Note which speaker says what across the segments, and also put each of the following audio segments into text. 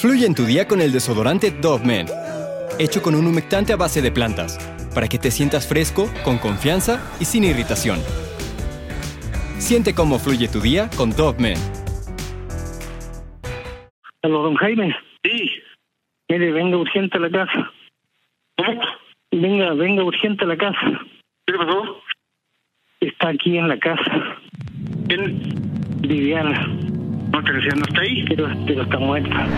Speaker 1: Fluye en tu día con el desodorante Dove Men, hecho con un humectante a base de plantas, para que te sientas fresco, con confianza y sin irritación. Siente cómo fluye tu día con Dove Men.
Speaker 2: Don Jaime.
Speaker 3: Sí.
Speaker 2: Mire, venga urgente a la casa.
Speaker 3: ¿Cómo?
Speaker 2: Venga, venga urgente a la casa.
Speaker 3: ¿Qué pasó?
Speaker 2: Está aquí en la casa.
Speaker 3: ¿Quién?
Speaker 2: Viviana,
Speaker 3: ¿No te decía no está ahí?
Speaker 2: pero, pero está muerta.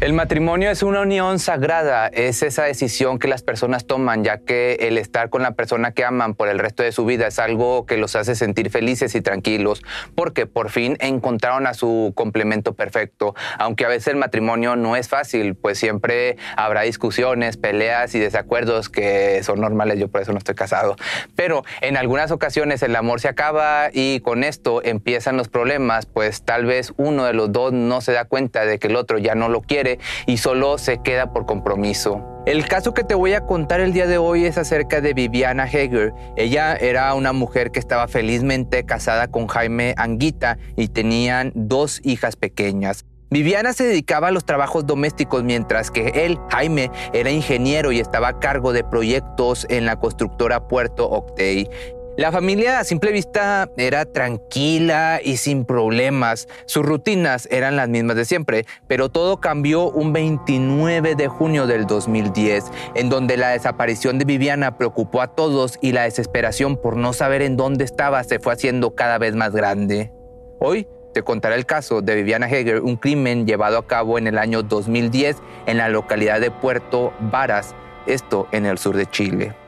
Speaker 4: El matrimonio es una unión sagrada, es esa decisión que las personas toman, ya que el estar con la persona que aman por el resto de su vida es algo que los hace sentir felices y tranquilos, porque por fin encontraron a su complemento perfecto. Aunque a veces el matrimonio no es fácil, pues siempre habrá discusiones, peleas y desacuerdos que son normales, yo por eso no estoy casado. Pero en algunas ocasiones el amor se acaba y con esto empiezan los problemas, pues tal vez uno de los dos no se da cuenta de que el otro ya no lo quiere y solo se queda por compromiso. El caso que te voy a contar el día de hoy es acerca de Viviana Hager. Ella era una mujer que estaba felizmente casada con Jaime Anguita y tenían dos hijas pequeñas. Viviana se dedicaba a los trabajos domésticos mientras que él, Jaime, era ingeniero y estaba a cargo de proyectos en la constructora Puerto Octay. La familia a simple vista era tranquila y sin problemas. Sus rutinas eran las mismas de siempre, pero todo cambió un 29 de junio del 2010, en donde la desaparición de Viviana preocupó a todos y la desesperación por no saber en dónde estaba se fue haciendo cada vez más grande. Hoy te contaré el caso de Viviana Heger, un crimen llevado a cabo en el año 2010 en la localidad de Puerto Varas, esto en el sur de Chile.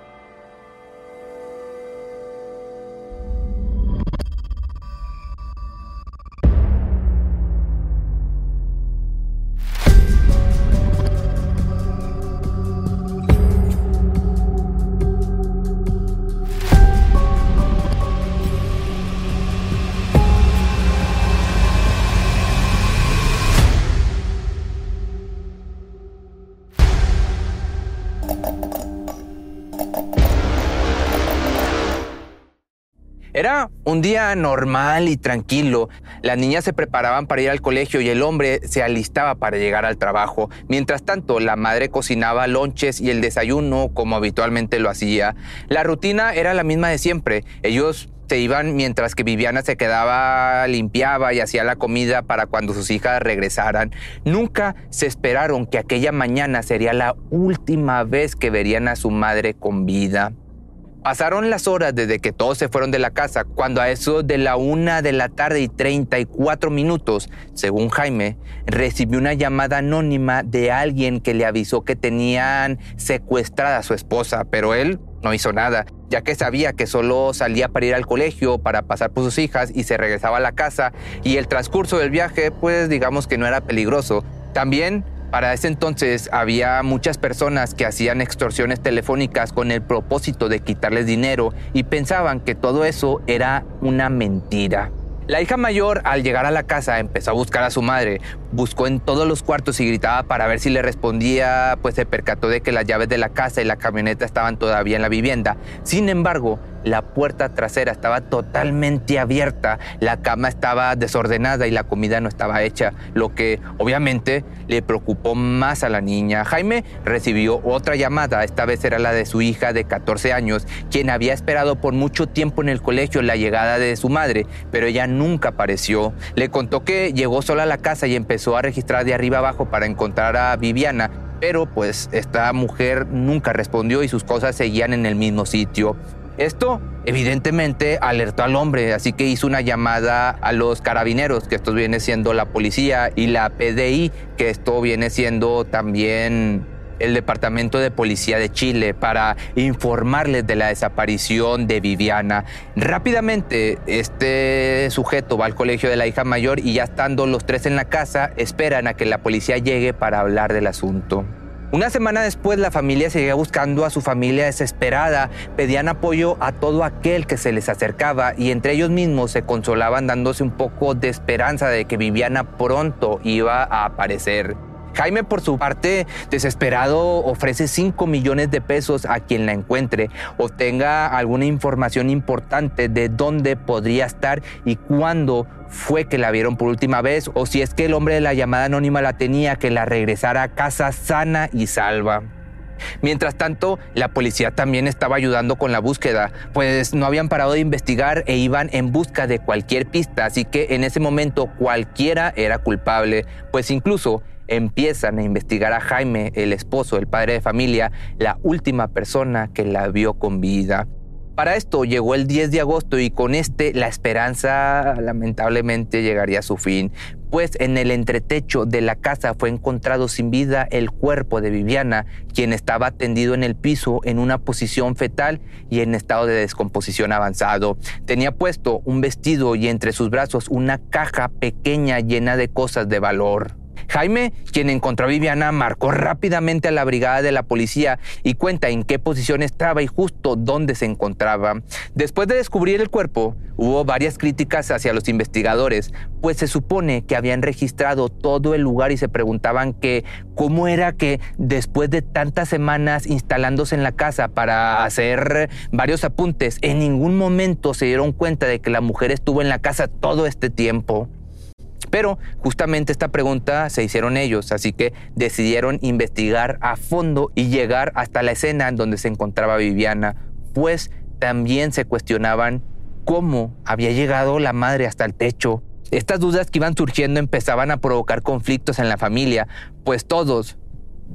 Speaker 4: Era un día normal y tranquilo. Las niñas se preparaban para ir al colegio y el hombre se alistaba para llegar al trabajo. Mientras tanto, la madre cocinaba lonches y el desayuno como habitualmente lo hacía. La rutina era la misma de siempre. Ellos se iban mientras que Viviana se quedaba, limpiaba y hacía la comida para cuando sus hijas regresaran. Nunca se esperaron que aquella mañana sería la última vez que verían a su madre con vida. Pasaron las horas desde que todos se fueron de la casa, cuando a eso de la una de la tarde y 34 minutos, según Jaime, recibió una llamada anónima de alguien que le avisó que tenían secuestrada a su esposa, pero él no hizo nada, ya que sabía que solo salía para ir al colegio, para pasar por sus hijas y se regresaba a la casa, y el transcurso del viaje, pues digamos que no era peligroso. También para ese entonces había muchas personas que hacían extorsiones telefónicas con el propósito de quitarles dinero y pensaban que todo eso era una mentira. La hija mayor, al llegar a la casa, empezó a buscar a su madre. Buscó en todos los cuartos y gritaba para ver si le respondía, pues se percató de que las llaves de la casa y la camioneta estaban todavía en la vivienda. Sin embargo, la puerta trasera estaba totalmente abierta, la cama estaba desordenada y la comida no estaba hecha, lo que obviamente le preocupó más a la niña. Jaime recibió otra llamada, esta vez era la de su hija de 14 años, quien había esperado por mucho tiempo en el colegio la llegada de su madre, pero ella nunca apareció. Le contó que llegó sola a la casa y empezó a registrar de arriba abajo para encontrar a Viviana, pero pues esta mujer nunca respondió y sus cosas seguían en el mismo sitio. Esto evidentemente alertó al hombre, así que hizo una llamada a los carabineros, que esto viene siendo la policía, y la PDI, que esto viene siendo también el Departamento de Policía de Chile para informarles de la desaparición de Viviana. Rápidamente, este sujeto va al colegio de la hija mayor y ya estando los tres en la casa, esperan a que la policía llegue para hablar del asunto. Una semana después la familia seguía buscando a su familia desesperada, pedían apoyo a todo aquel que se les acercaba y entre ellos mismos se consolaban dándose un poco de esperanza de que Viviana pronto iba a aparecer. Jaime, por su parte, desesperado, ofrece 5 millones de pesos a quien la encuentre, obtenga alguna información importante de dónde podría estar y cuándo fue que la vieron por última vez, o si es que el hombre de la llamada anónima la tenía, que la regresara a casa sana y salva. Mientras tanto, la policía también estaba ayudando con la búsqueda, pues no habían parado de investigar e iban en busca de cualquier pista, así que en ese momento cualquiera era culpable, pues incluso empiezan a investigar a Jaime, el esposo, el padre de familia, la última persona que la vio con vida. Para esto llegó el 10 de agosto y con este la esperanza lamentablemente llegaría a su fin, pues en el entretecho de la casa fue encontrado sin vida el cuerpo de Viviana, quien estaba tendido en el piso en una posición fetal y en estado de descomposición avanzado. Tenía puesto un vestido y entre sus brazos una caja pequeña llena de cosas de valor. Jaime, quien encontró a Viviana, marcó rápidamente a la brigada de la policía y cuenta en qué posición estaba y justo dónde se encontraba. Después de descubrir el cuerpo, hubo varias críticas hacia los investigadores, pues se supone que habían registrado todo el lugar y se preguntaban que cómo era que después de tantas semanas instalándose en la casa para hacer varios apuntes, en ningún momento se dieron cuenta de que la mujer estuvo en la casa todo este tiempo. Pero justamente esta pregunta se hicieron ellos, así que decidieron investigar a fondo y llegar hasta la escena en donde se encontraba Viviana, pues también se cuestionaban cómo había llegado la madre hasta el techo. Estas dudas que iban surgiendo empezaban a provocar conflictos en la familia, pues todos,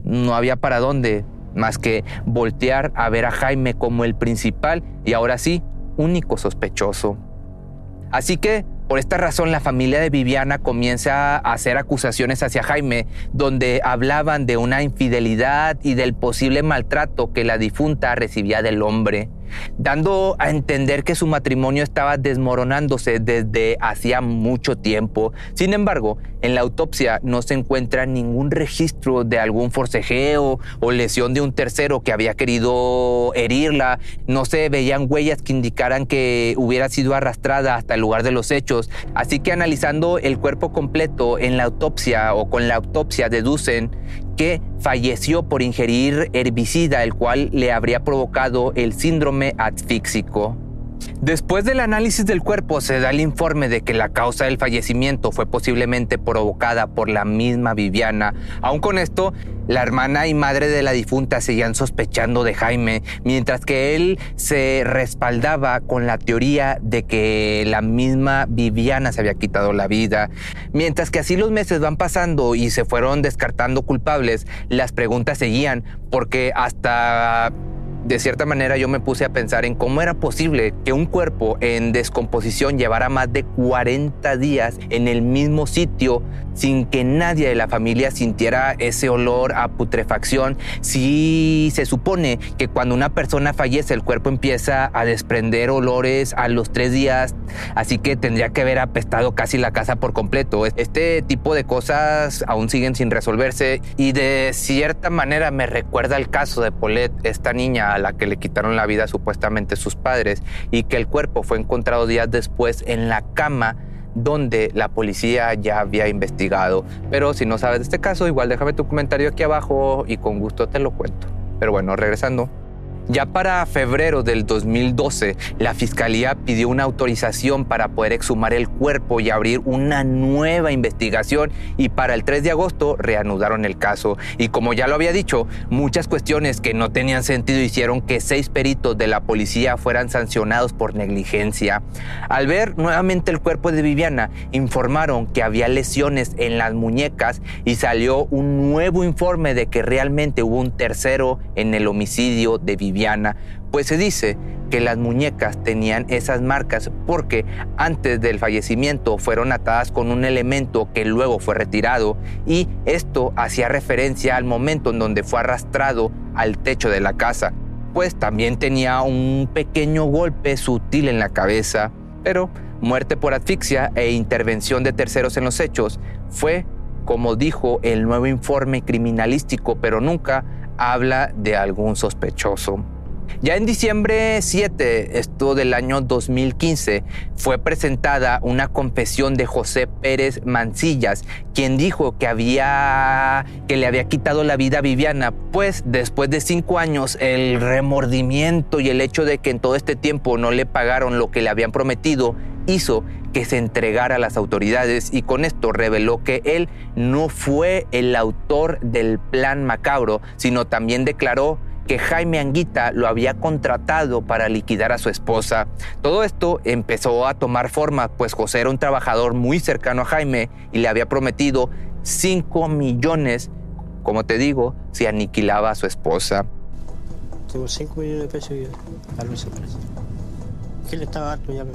Speaker 4: no había para dónde más que voltear a ver a Jaime como el principal y ahora sí, único sospechoso. Así que por esta razón, la familia de Viviana comienza a hacer acusaciones hacia Jaime, donde hablaban de una infidelidad y del posible maltrato que la difunta recibía del hombre dando a entender que su matrimonio estaba desmoronándose desde hacía mucho tiempo. Sin embargo, en la autopsia no se encuentra ningún registro de algún forcejeo o lesión de un tercero que había querido herirla. No se veían huellas que indicaran que hubiera sido arrastrada hasta el lugar de los hechos. Así que analizando el cuerpo completo en la autopsia o con la autopsia deducen que falleció por ingerir herbicida, el cual le habría provocado el síndrome asfíxico. Después del análisis del cuerpo se da el informe de que la causa del fallecimiento fue posiblemente provocada por la misma Viviana. Aún con esto, la hermana y madre de la difunta seguían sospechando de Jaime, mientras que él se respaldaba con la teoría de que la misma Viviana se había quitado la vida. Mientras que así los meses van pasando y se fueron descartando culpables, las preguntas seguían, porque hasta de cierta manera yo me puse a pensar en cómo era posible que un cuerpo en descomposición llevara más de 40 días en el mismo sitio sin que nadie de la familia sintiera ese olor a putrefacción. Si se supone que cuando una persona fallece el cuerpo empieza a desprender olores a los tres días, así que tendría que haber apestado casi la casa por completo. Este tipo de cosas aún siguen sin resolverse y de cierta manera me recuerda el caso de Paulette, esta niña la que le quitaron la vida supuestamente sus padres y que el cuerpo fue encontrado días después en la cama donde la policía ya había investigado. Pero si no sabes de este caso, igual déjame tu comentario aquí abajo y con gusto te lo cuento. Pero bueno, regresando. Ya para febrero del 2012, la fiscalía pidió una autorización para poder exhumar el cuerpo y abrir una nueva investigación y para el 3 de agosto reanudaron el caso. Y como ya lo había dicho, muchas cuestiones que no tenían sentido hicieron que seis peritos de la policía fueran sancionados por negligencia. Al ver nuevamente el cuerpo de Viviana, informaron que había lesiones en las muñecas y salió un nuevo informe de que realmente hubo un tercero en el homicidio de Viviana pues se dice que las muñecas tenían esas marcas porque antes del fallecimiento fueron atadas con un elemento que luego fue retirado y esto hacía referencia al momento en donde fue arrastrado al techo de la casa, pues también tenía un pequeño golpe sutil en la cabeza, pero muerte por asfixia e intervención de terceros en los hechos fue, como dijo el nuevo informe criminalístico, pero nunca habla de algún sospechoso. Ya en diciembre 7, esto del año 2015, fue presentada una confesión de José Pérez Mancillas, quien dijo que había que le había quitado la vida a Viviana, pues después de cinco años el remordimiento y el hecho de que en todo este tiempo no le pagaron lo que le habían prometido hizo que se entregara a las autoridades y con esto reveló que él no fue el autor del plan macabro, sino también declaró que Jaime Anguita lo había contratado para liquidar a su esposa. Todo esto empezó a tomar forma, pues José era un trabajador muy cercano a Jaime y le había prometido 5 millones, como te digo, si aniquilaba a su esposa.
Speaker 5: Tengo 5 millones de pesos y algo se parece. Le estaba harto ya.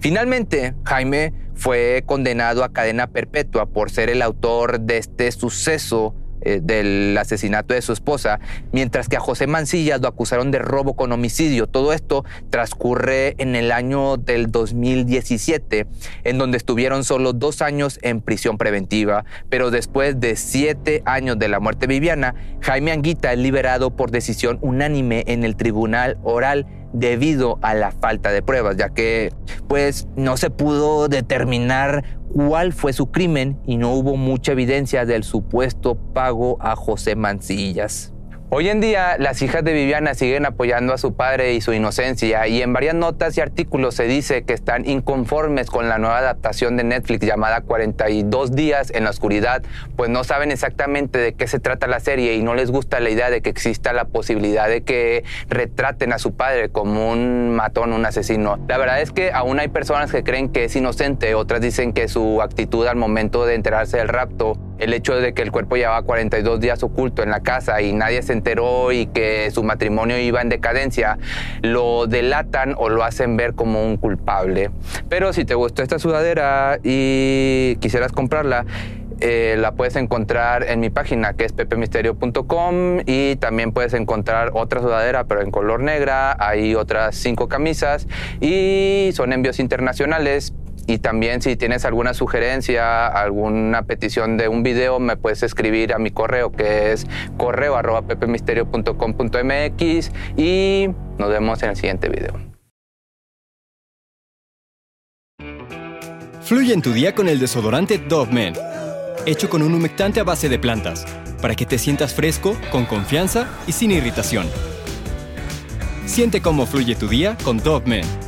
Speaker 4: Finalmente, Jaime fue condenado a cadena perpetua por ser el autor de este suceso eh, del asesinato de su esposa, mientras que a José Mancillas lo acusaron de robo con homicidio. Todo esto transcurre en el año del 2017, en donde estuvieron solo dos años en prisión preventiva, pero después de siete años de la muerte de Viviana, Jaime Anguita es liberado por decisión unánime en el tribunal oral debido a la falta de pruebas, ya que pues no se pudo determinar cuál fue su crimen y no hubo mucha evidencia del supuesto pago a José Mancillas. Hoy en día las hijas de Viviana siguen apoyando a su padre y su inocencia y en varias notas y artículos se dice que están inconformes con la nueva adaptación de Netflix llamada 42 días en la oscuridad, pues no saben exactamente de qué se trata la serie y no les gusta la idea de que exista la posibilidad de que retraten a su padre como un matón, un asesino. La verdad es que aún hay personas que creen que es inocente, otras dicen que su actitud al momento de enterarse del rapto el hecho de que el cuerpo llevaba 42 días oculto en la casa y nadie se enteró y que su matrimonio iba en decadencia, lo delatan o lo hacen ver como un culpable. Pero si te gustó esta sudadera y quisieras comprarla, eh, la puedes encontrar en mi página que es pepemisterio.com y también puedes encontrar otra sudadera pero en color negra, hay otras cinco camisas y son envíos internacionales y también si tienes alguna sugerencia, alguna petición de un video, me puedes escribir a mi correo que es correo arroba pepemisterio.com.mx y nos vemos en el siguiente video.
Speaker 1: Fluye en tu día con el desodorante Dove Men, hecho con un humectante a base de plantas, para que te sientas fresco, con confianza y sin irritación. Siente cómo fluye tu día con Dove Men.